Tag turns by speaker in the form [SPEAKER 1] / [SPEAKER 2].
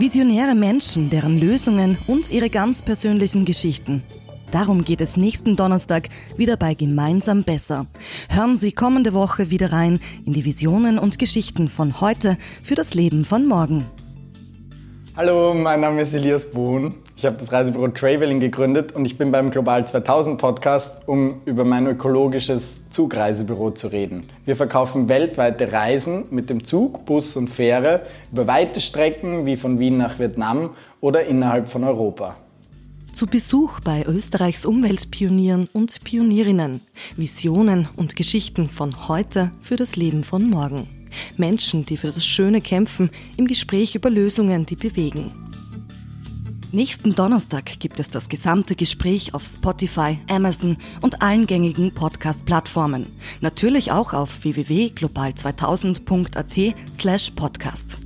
[SPEAKER 1] Visionäre Menschen, deren Lösungen und ihre ganz persönlichen Geschichten. Darum geht es nächsten Donnerstag wieder bei Gemeinsam Besser. Hören Sie kommende Woche wieder rein in die Visionen und Geschichten von heute für das Leben von morgen.
[SPEAKER 2] Hallo, mein Name ist Elias Bohn. Ich habe das Reisebüro Traveling gegründet und ich bin beim Global 2000 Podcast, um über mein ökologisches Zugreisebüro zu reden. Wir verkaufen weltweite Reisen mit dem Zug, Bus und Fähre über weite Strecken wie von Wien nach Vietnam oder innerhalb von Europa.
[SPEAKER 1] Zu Besuch bei Österreichs Umweltpionieren und Pionierinnen. Visionen und Geschichten von heute für das Leben von morgen. Menschen, die für das Schöne kämpfen, im Gespräch über Lösungen, die bewegen. Nächsten Donnerstag gibt es das gesamte Gespräch auf Spotify, Amazon und allen gängigen Podcast-Plattformen. Natürlich auch auf www.global2000.at slash podcast.